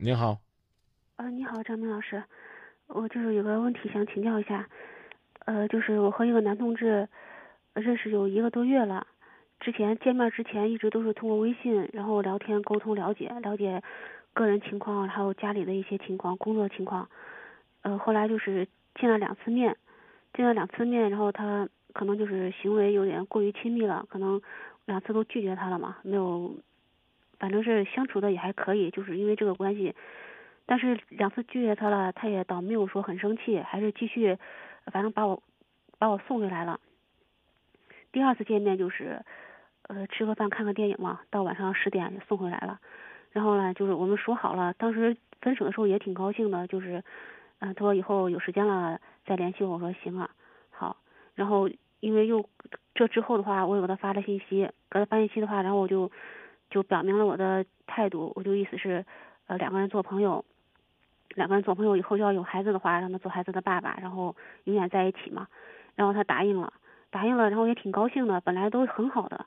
你好，啊，你好，张明老师，我就是有个问题想请教一下，呃，就是我和一个男同志认识有一个多月了，之前见面之前一直都是通过微信，然后聊天沟通了解了解个人情况，还有家里的一些情况、工作情况，呃，后来就是见了两次面，见了两次面，然后他可能就是行为有点过于亲密了，可能两次都拒绝他了嘛，没有。反正是相处的也还可以，就是因为这个关系，但是两次拒绝他了，他也倒没有说很生气，还是继续，反正把我把我送回来了。第二次见面就是，呃，吃个饭看个电影嘛，到晚上十点就送回来了。然后呢，就是我们说好了，当时分手的时候也挺高兴的，就是，嗯，他说以后有时间了再联系我，我说行啊，好。然后因为又这之后的话，我又给他发了信息，给他发信息的话，然后我就。就表明了我的态度，我就意思是，呃，两个人做朋友，两个人做朋友以后要有孩子的话，让他做孩子的爸爸，然后永远在一起嘛。然后他答应了，答应了，然后也挺高兴的，本来都很好的。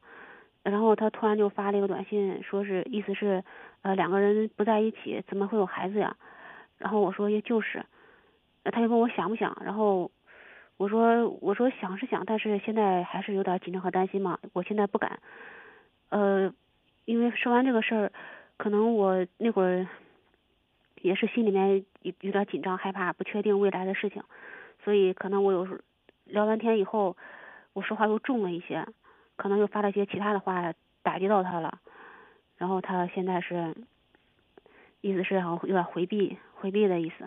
然后他突然就发了一个短信，说是意思是，呃，两个人不在一起，怎么会有孩子呀？然后我说也就是，他就问我想不想，然后我说我说想是想，但是现在还是有点紧张和担心嘛，我现在不敢，呃。因为说完这个事儿，可能我那会儿也是心里面有有点紧张、害怕、不确定未来的事情，所以可能我有时聊完天以后，我说话又重了一些，可能又发了一些其他的话打击到他了，然后他现在是意思是想有点回避、回避的意思。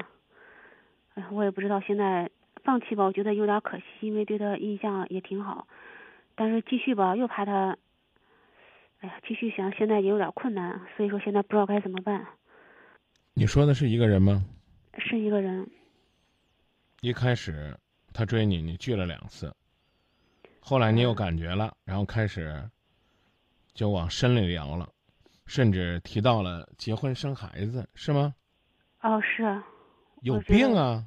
哎，我也不知道现在放弃吧，我觉得有点可惜，因为对他印象也挺好，但是继续吧，又怕他。哎呀，继续想，现在也有点困难，所以说现在不知道该怎么办。你说的是一个人吗？是一个人。一开始他追你，你拒了两次，后来你有感觉了，然后开始就往深里聊了，甚至提到了结婚生孩子，是吗？哦，是。有病啊！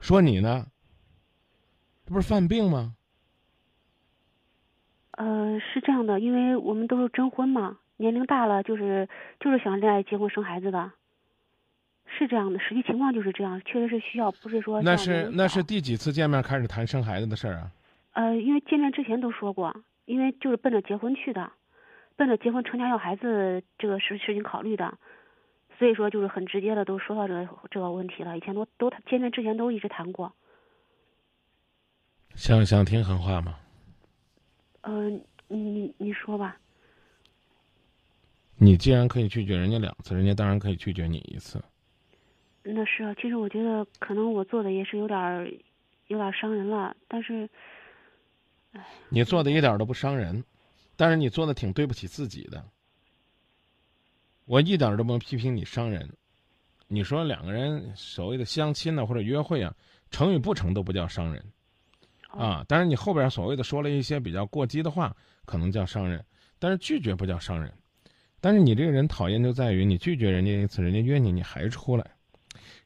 说你呢？这不是犯病吗？呃，是这样的，因为我们都是征婚嘛，年龄大了就是就是想恋爱、结婚、生孩子的，是这样的，实际情况就是这样，确实是需要，不是说那是那是第几次见面开始谈生孩子的事儿啊？呃，因为见面之前都说过，因为就是奔着结婚去的，奔着结婚成家要孩子这个事事情考虑的，所以说就是很直接的都说到这个这个问题了，以前都都见面之前都一直谈过。想想听狠话吗？呃，你你说吧。你既然可以拒绝人家两次，人家当然可以拒绝你一次。那是啊，其实我觉得可能我做的也是有点儿，有点伤人了。但是，唉。你做的一点都不伤人，但是你做的挺对不起自己的。我一点都不批评你伤人。你说两个人所谓的相亲呢，或者约会啊，成与不成都不叫伤人。啊，但是你后边所谓的说了一些比较过激的话，可能叫伤人，但是拒绝不叫伤人。但是你这个人讨厌就在于你拒绝人家一次，人家约你你还出来，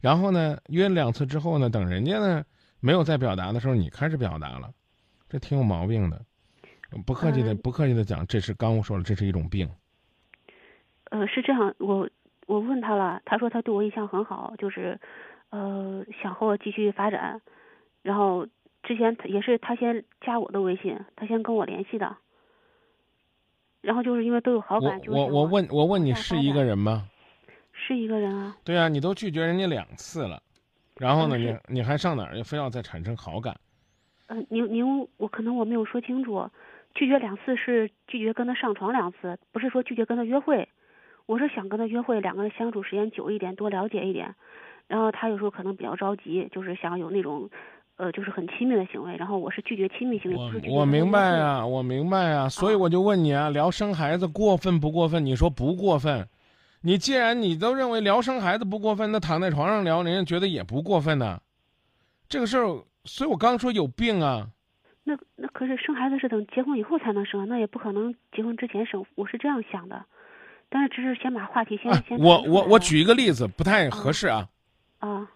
然后呢约两次之后呢，等人家呢没有再表达的时候，你开始表达了，这挺有毛病的。不客气的，不客气的讲，这是刚我说了，这是一种病。呃，是这样，我我问他了，他说他对我印象很好，就是呃想和我继续发展，然后。之前他也是他先加我的微信，他先跟我联系的，然后就是因为都有好感，就我我问我问你是一个人吗？是一个人啊。对啊，你都拒绝人家两次了，然后呢，你你还上哪儿非要再产生好感？嗯，您您我可能我没有说清楚，拒绝两次是拒绝跟他上床两次，不是说拒绝跟他约会。我是想跟他约会，两个人相处时间久一点，多了解一点。然后他有时候可能比较着急，就是想有那种。呃，就是很亲密的行为，然后我是拒绝亲密行为，我我明白啊，我明白啊，所以我就问你啊，聊生孩子过分不过分？你说不过分，你既然你都认为聊生孩子不过分，那躺在床上聊，人家觉得也不过分呢。这个事儿，所以我刚说有病啊。那那可是生孩子是等结婚以后才能生，那也不可能结婚之前生，我是这样想的。但是只是先把话题先先。我我我举一个例子，不太合适啊。啊。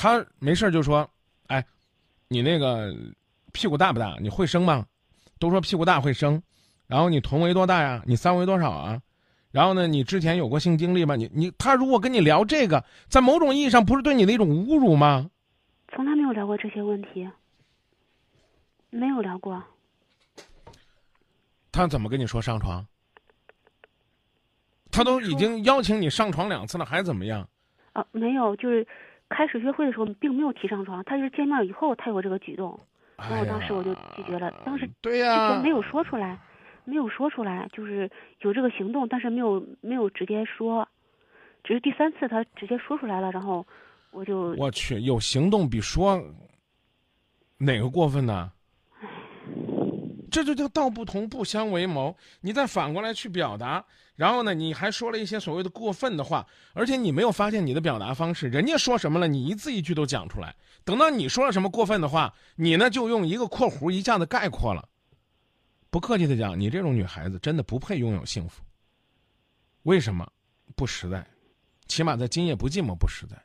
他没事就说：“哎，你那个屁股大不大？你会生吗？都说屁股大会生，然后你臀围多大呀？你三围多少啊？然后呢，你之前有过性经历吗？你你他如果跟你聊这个，在某种意义上不是对你的一种侮辱吗？从来没有聊过这些问题，没有聊过。他怎么跟你说上床？他都已经邀请你上床两次了，还怎么样？啊，没有，就是开始约会的时候并没有提上床，他就是见面以后他有这个举动，然后当时我就拒绝了。当时哎对呀、之前没有说出来，没有说出来，就是有这个行动，但是没有没有直接说，只是第三次他直接说出来了，然后我就我去，有行动比说哪个过分呢？这就叫道不同不相为谋。你再反过来去表达，然后呢，你还说了一些所谓的过分的话，而且你没有发现你的表达方式，人家说什么了，你一字一句都讲出来。等到你说了什么过分的话，你呢就用一个括弧一下子概括了。不客气的讲，你这种女孩子真的不配拥有幸福。为什么？不实在，起码在今夜不寂寞不实在。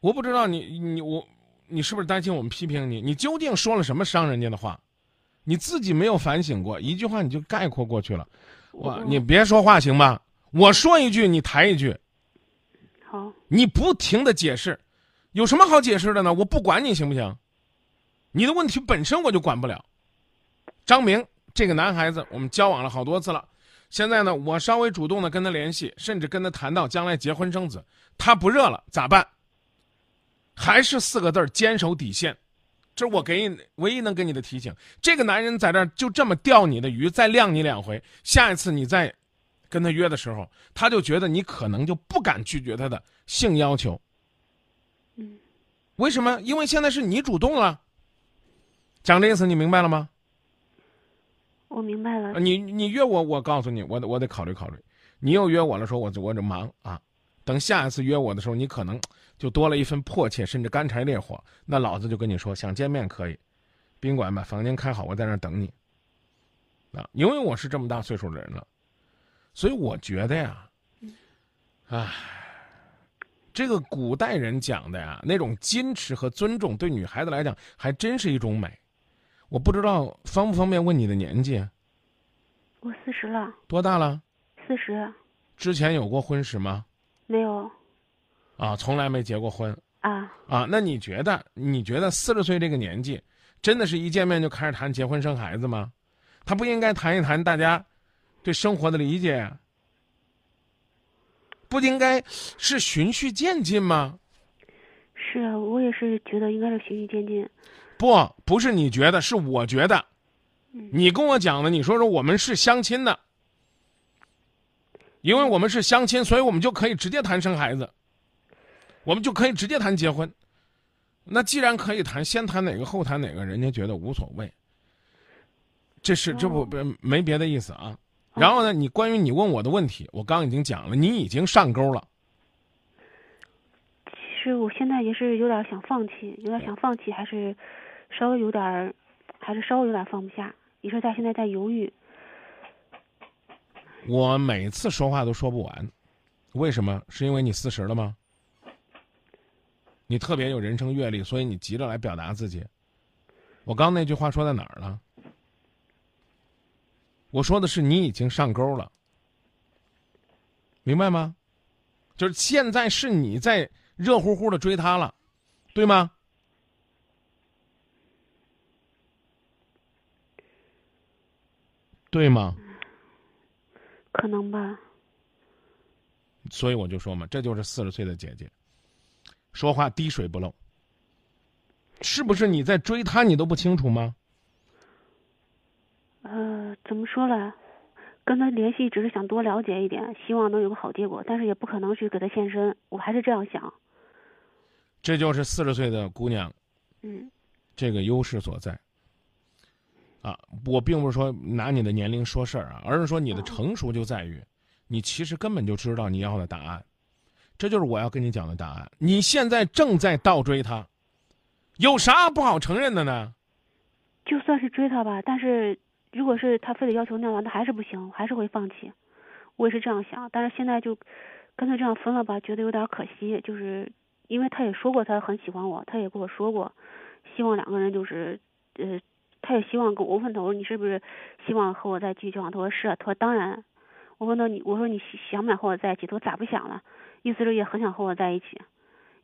我不知道你你我你是不是担心我们批评你？你究竟说了什么伤人家的话？你自己没有反省过，一句话你就概括过去了。我我你别说话行吗？我说一句你抬一句，好，你不停的解释，有什么好解释的呢？我不管你行不行？你的问题本身我就管不了。张明这个男孩子，我们交往了好多次了，现在呢，我稍微主动的跟他联系，甚至跟他谈到将来结婚生子，他不热了，咋办？还是四个字儿坚守底线，这是我给你唯一能给你的提醒。这个男人在这儿就这么钓你的鱼，再晾你两回，下一次你再跟他约的时候，他就觉得你可能就不敢拒绝他的性要求。嗯，为什么？因为现在是你主动了。讲这意思你明白了吗？我明白了呃。你你约我，我告诉你，我得我得考虑考虑。你又约我了，说我这我这忙啊，等下一次约我的时候，你可能就多了一份迫切，甚至干柴烈火。那老子就跟你说，想见面可以，宾馆把房间开好，我在那儿等你。啊，因为我是这么大岁数的人了，所以我觉得呀，唉，这个古代人讲的呀，那种矜持和尊重，对女孩子来讲还真是一种美。我不知道方不方便问你的年纪，我四十了，多大了？四十之前有过婚史吗？没有啊，从来没结过婚啊，啊。那你觉得，你觉得四十岁这个年纪，真的是一见面就开始谈结婚生孩子吗？他不应该谈一谈大家对生活的理解呀？不应该是循序渐进吗？是啊，我也是觉得应该是循序渐进。不，不是你觉得，是我觉得。嗯你跟我讲的，你说说我们是相亲的，因为我们是相亲，所以我们就可以直接谈生孩子，我们就可以直接谈结婚。那既然可以谈，先谈哪个后谈哪个，人家觉得无所谓。这是这不哦不没别的意思啊。然后呢，你关于你问我的问题，我刚刚已经讲了，你已经上钩了。其实我现在也是有点想放弃，有点想放弃，还是稍微有点儿，还是稍微有点放不下，你说在现在在犹豫。我每次说话都说不完，为什么？是因为你四十了吗？你特别有人生阅历，所以你急着来表达自己。我刚那句话说在哪儿了？我说的是你已经上钩了，明白吗？就是现在是你在热乎乎的追他了，对吗？对吗？可能吧，所以我就说嘛，这就是四十岁的姐姐，说话滴水不漏。是不是你在追她，你都不清楚吗？呃，怎么说呢？跟他联系只是想多了解一点，希望能有个好结果，但是也不可能去给他献身，我还是这样想。这就是四十岁的姑娘嗯这个优势所在。啊，我并不是说拿你的年龄说事儿啊，而是说你的成熟就在于，你其实根本就知道你要的答案，这就是我要跟你讲的答案。你现在正在倒追他，有啥不好承认的呢？就算是追他吧，但是如果是他非得要求那样，那还是不行，还是会放弃。我也是这样想，但是现在就干脆这样分了吧，觉得有点可惜。就是因为他也说过他很喜欢我，他也跟我说过，希望两个人就是呃，他也希望跟我问他，我说你是不是希望和我再继续交往？他说是啊，他说当然。我问他你，我说你想不想和我在一起？他说咋不想了？意思是也很想和我在一起，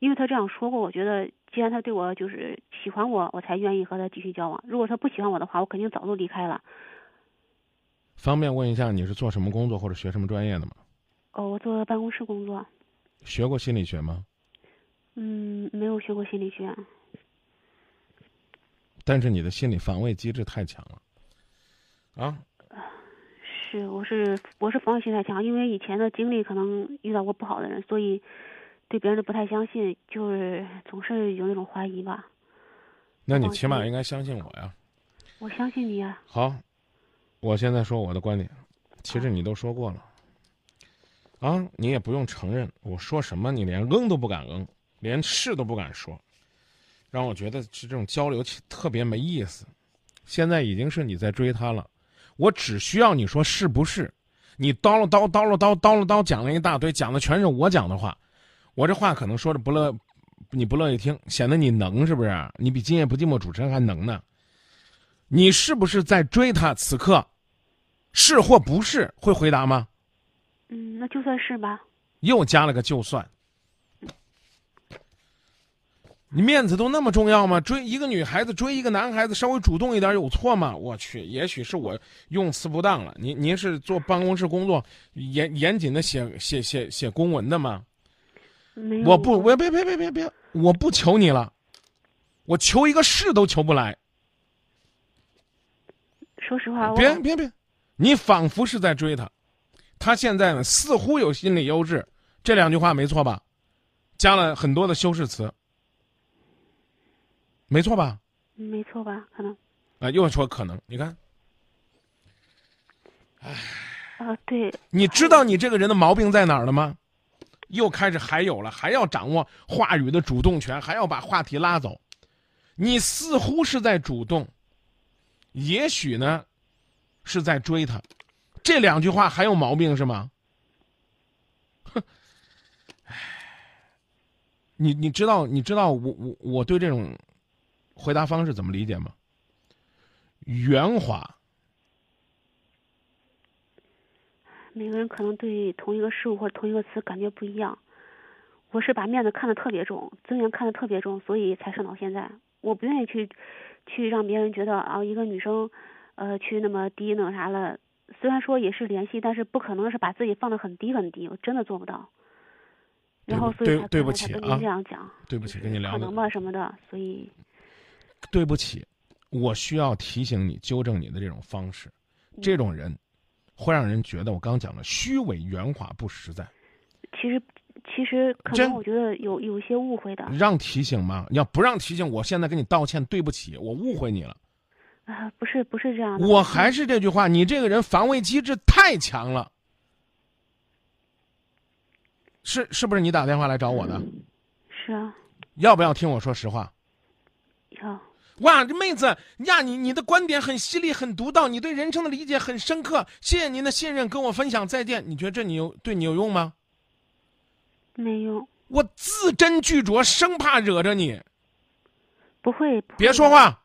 因为他这样说过。我觉得既然他对我就是喜欢我，我才愿意和他继续交往。如果他不喜欢我的话，我肯定早就离开了。方便问一下你是做什么工作或者学什么专业的吗？哦，我做办公室工作。学过心理学吗？嗯，没有学过心理学。但是你的心理防卫机制太强了，啊？是，我是我是防御心太强，因为以前的经历可能遇到过不好的人，所以对别人都不太相信，就是总是有那种怀疑吧。那你起码应该相信我呀。我相信你啊。好，我现在说我的观点，其实你都说过了。啊，你也不用承认，我说什么你连嗯都不敢嗯，连是都不敢说，让我觉得是这种交流特别没意思。现在已经是你在追他了。我只需要你说是不是？你叨了叨叨了叨叨了叨讲了一大堆，讲的全是我讲的话。我这话可能说着不乐，你不乐意听，显得你能是不是？你比今夜不寂寞主持人还能呢。你是不是在追他？此刻，是或不是？会回答吗？嗯，那就算是吧。又加了个就算。你面子都那么重要吗？追一个女孩子，追一个男孩子，稍微主动一点有错吗？我去，也许是我用词不当了。您您是做办公室工作，严严谨的写写写写公文的吗？我不，我别别别别别，我不求你了，我求一个是都求不来。说实话，别别别，你仿佛是在追他，他现在呢似乎有心理优势，这两句话没错吧？加了很多的修饰词。没错吧？没错吧？可能。啊，又说可能，你看。唉。啊，对。你知道你这个人的毛病在哪儿了吗？又开始还有了，还要掌握话语的主动权，还要把话题拉走。你似乎是在主动，也许呢，是在追他。这两句话还有毛病是吗？哼。唉。你你知道你知道我我我对这种。回答方式怎么理解吗？圆滑。每个人可能对同一个事物或者同一个词感觉不一样。我是把面子看得特别重，尊严看得特别重，所以才上到现在。我不愿意去，去让别人觉得啊，一个女生，呃，去那么低那啥了。虽然说也是联系，但是不可能是把自己放得很低很低，我真的做不到。然后所以对不起啊，这样讲，对不起，跟你聊可能吧什么的，所以。对不起，我需要提醒你纠正你的这种方式，这种人会让人觉得我刚讲了虚伪、圆滑、不实在。其实，其实可能我觉得有有一些误会的。让提醒吗？要不让提醒，我现在跟你道歉，对不起，我误会你了。啊，不是，不是这样的。我还是这句话，你这个人防卫机制太强了。是是不是你打电话来找我的？是啊。要不要听我说实话？要。哇，这妹子呀，你你的观点很犀利，很独到，你对人生的理解很深刻。谢谢您的信任，跟我分享。再见。你觉得这你有对你有用吗？没用。我字斟句酌，生怕惹着你。不会。别说话。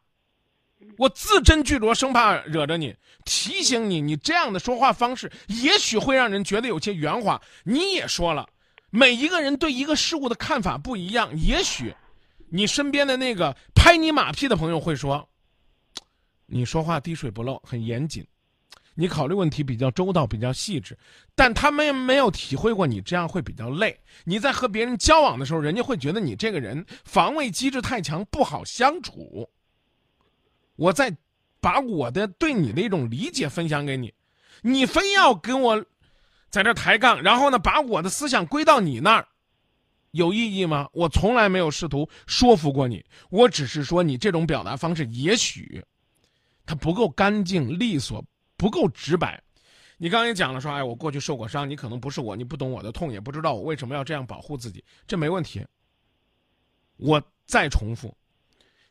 我字斟句酌，生怕惹着你。提醒你，你这样的说话方式，也许会让人觉得有些圆滑。你也说了，每一个人对一个事物的看法不一样，也许。你身边的那个拍你马屁的朋友会说：“你说话滴水不漏，很严谨，你考虑问题比较周到，比较细致。”但他们没有体会过你这样会比较累。你在和别人交往的时候，人家会觉得你这个人防卫机制太强，不好相处。我在把我的对你的一种理解分享给你，你非要跟我在这抬杠，然后呢，把我的思想归到你那儿。有意义吗？我从来没有试图说服过你，我只是说你这种表达方式也许，它不够干净利索，不够直白。你刚才讲了，说哎，我过去受过伤，你可能不是我，你不懂我的痛，也不知道我为什么要这样保护自己，这没问题。我再重复，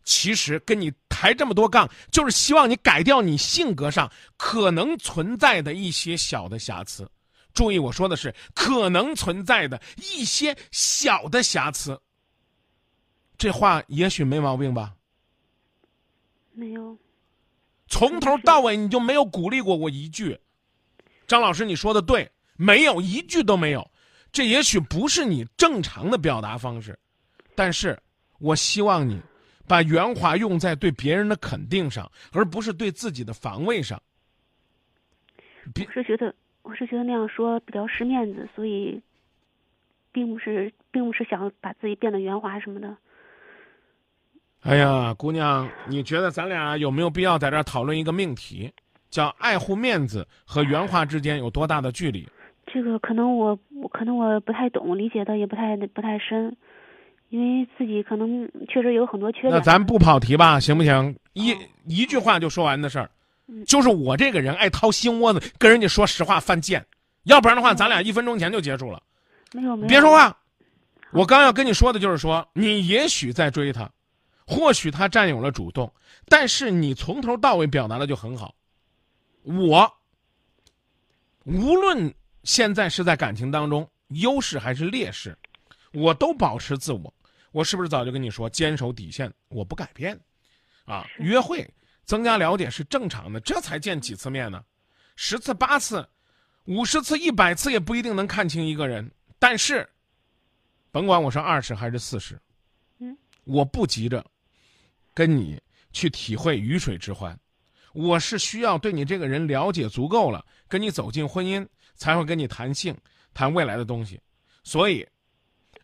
其实跟你抬这么多杠，就是希望你改掉你性格上可能存在的一些小的瑕疵。注意，我说的是可能存在的一些小的瑕疵。这话也许没毛病吧？没有。从头到尾你就没有鼓励过我一句，张老师，你说的对，没有一句都没有。这也许不是你正常的表达方式，但是我希望你把圆滑用在对别人的肯定上，而不是对自己的防卫上。别我是觉得，我是觉得那样说比较失面子，所以，并不是，并不是想把自己变得圆滑什么的。哎呀，姑娘，你觉得咱俩有没有必要在这儿讨论一个命题，叫爱护面子和圆滑之间有多大的距离？这个可能我，我可能我不太懂，理解的也不太不太深，因为自己可能确实有很多缺点。那咱不跑题吧，行不行？一一句话就说完的事儿，嗯就是我这个人爱掏心窝子，跟人家说实话犯贱，要不然的话，咱俩一分钟前就结束了。没有没有，别说话，我刚要跟你说的就是说，你也许在追他，或许他占有了主动，但是你从头到尾表达的就很好。我无论现在是在感情当中优势还是劣势，我都保持自我。我是不是早就跟你说，坚守底线，我不改变？啊，约会增加了解是正常的，这才见几次面呢？十次八次，五十次一百次也不一定能看清一个人。但是，甭管我是二十还是四十，嗯，我不急着跟你去体会鱼水之欢，我是需要对你这个人了解足够了，跟你走进婚姻，才会跟你谈性，谈未来的东西。所以，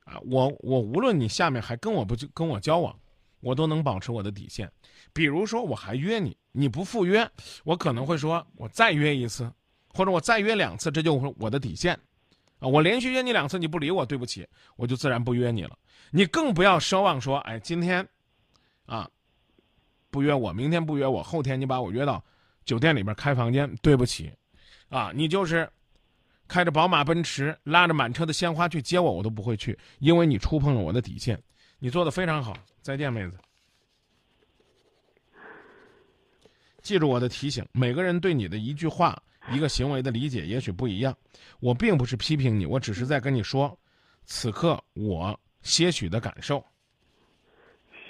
啊，我我无论你下面还跟我不跟我交往，我都能保持我的底线。比如说，我还约你，你不赴约，我可能会说，我再约一次，或者我再约两次，这就是我的底线。啊，我连续约你两次，你不理我，对不起，我就自然不约你了。你更不要奢望说，哎，今天，啊，不约我，明天不约我，后天你把我约到酒店里边开房间，对不起，啊，你就是开着宝马奔驰，拉着满车的鲜花去接我，我都不会去，因为你触碰了我的底线。你做的非常好，再见，妹子。记住我的提醒，每个人对你的一句话、一个行为的理解也许不一样。我并不是批评你，我只是在跟你说，此刻我些许的感受。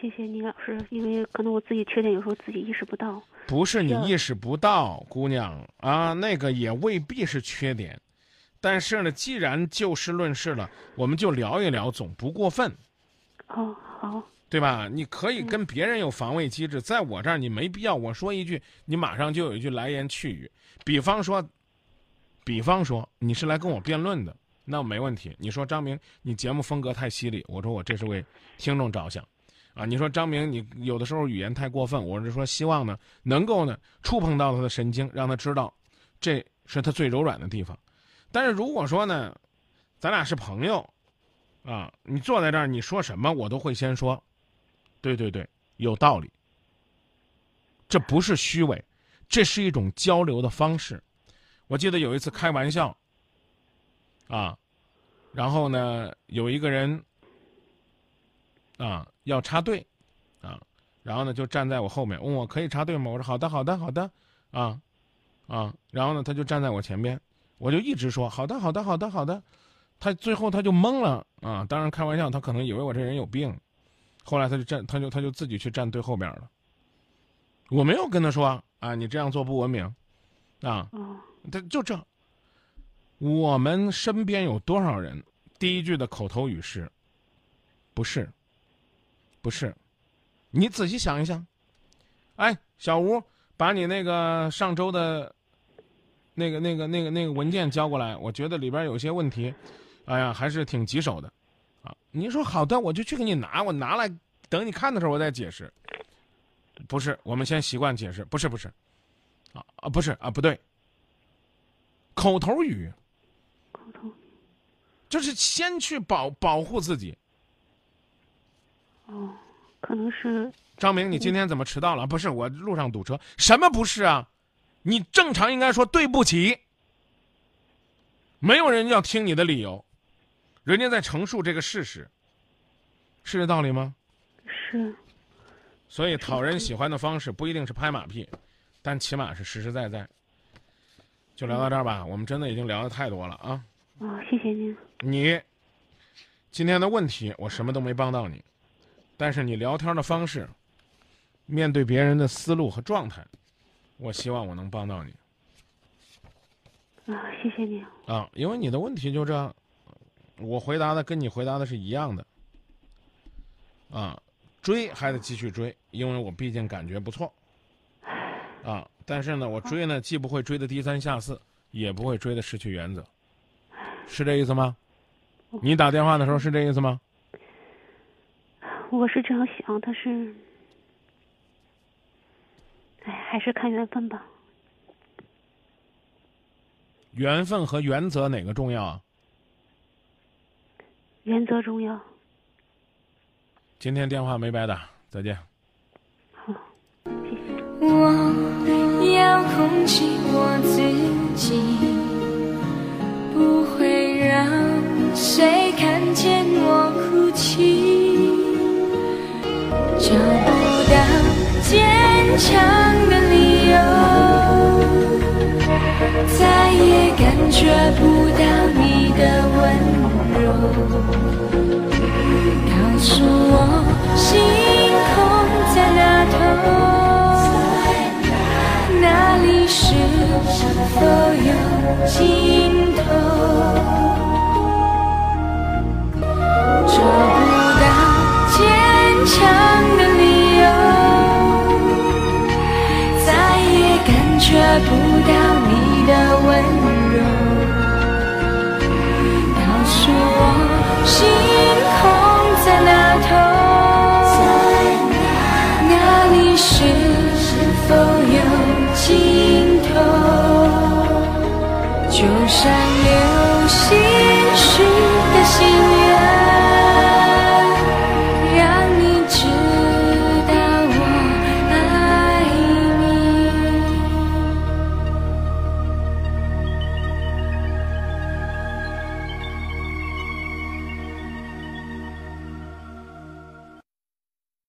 谢谢你老师，因为可能我自己缺点有时候自己意识不到。不是你意识不到，姑娘啊，那个也未必是缺点。但是呢，既然就事论事了，我们就聊一聊，总不过分，哦，好，对吧？你可以跟别人有防卫机制，在我这儿你没必要。我说一句，你马上就有一句来言去语。比方说，比方说你是来跟我辩论的，那没问题。你说张明，你节目风格太犀利，我说我这是为听众着想。啊，你说张明，你有的时候语言太过分，我是说希望呢，能够呢触碰到他的神经，让他知道，这是他最柔软的地方。但是如果说呢，咱俩是朋友，啊，你坐在这儿，你说什么我都会先说，对对对，有道理。这不是虚伪，这是一种交流的方式。我记得有一次开玩笑，啊，然后呢，有一个人。啊，要插队，啊，然后呢就站在我后面，问我可以插队吗？我说好的，好的，好的，啊，啊，然后呢他就站在我前边，我就一直说好的，好的，好的，好的，他最后他就懵了啊，当然开玩笑，他可能以为我这人有病，后来他就站，他就他就自己去站队后边了，我没有跟他说啊，你这样做不文明，啊，哦，他就这，我们身边有多少人，第一句的口头语是，不是。不是，你仔细想一想。哎，小吴，把你那个上周的，那个、那个、那个、那个文件交过来，我觉得里边有些问题，哎呀，还是挺棘手的，啊。你说好的，我就去给你拿，我拿来等你看的时候我再解释。不是，我们先习惯解释，不是不是，啊啊不是啊不对，口头语沟通，就是先去保保护自己。哦，可能是张明，你今天怎么迟到了？不是我路上堵车，什么不是啊？你正常应该说对不起。没有人要听你的理由，人家在陈述这个事实，是这道理吗？是所以讨人喜欢的方式不一定是拍马屁，但起码是实实在在。就聊到这儿吧，我们真的已经聊的太多了啊！哦，谢谢您。你今天的问题我什么都没帮到你，但是你聊天的方式，面对别人的思路和状态，我希望我能帮到你。啊，谢谢你。啊，因为你的问题就这，我回答的跟你回答的是一样的。啊，追还得继续追，因为我毕竟感觉不错。啊，但是呢，我追呢，既不会追的低三下四，也不会追的失去原则，是这意思吗？你打电话的时候是这意思吗？我是这样想，但是，哎，还是看缘分吧。缘分和原则哪个重要啊？原则重要。今天电话没白打，再见。好，谢谢。我要控制我自己，不会让谁看见我哭泣，找不到坚强的理由，再也感觉不到你的温柔。告诉我，星空在哪头？哪里是否有尽头？找不到坚强的理由，再也感觉不到你山？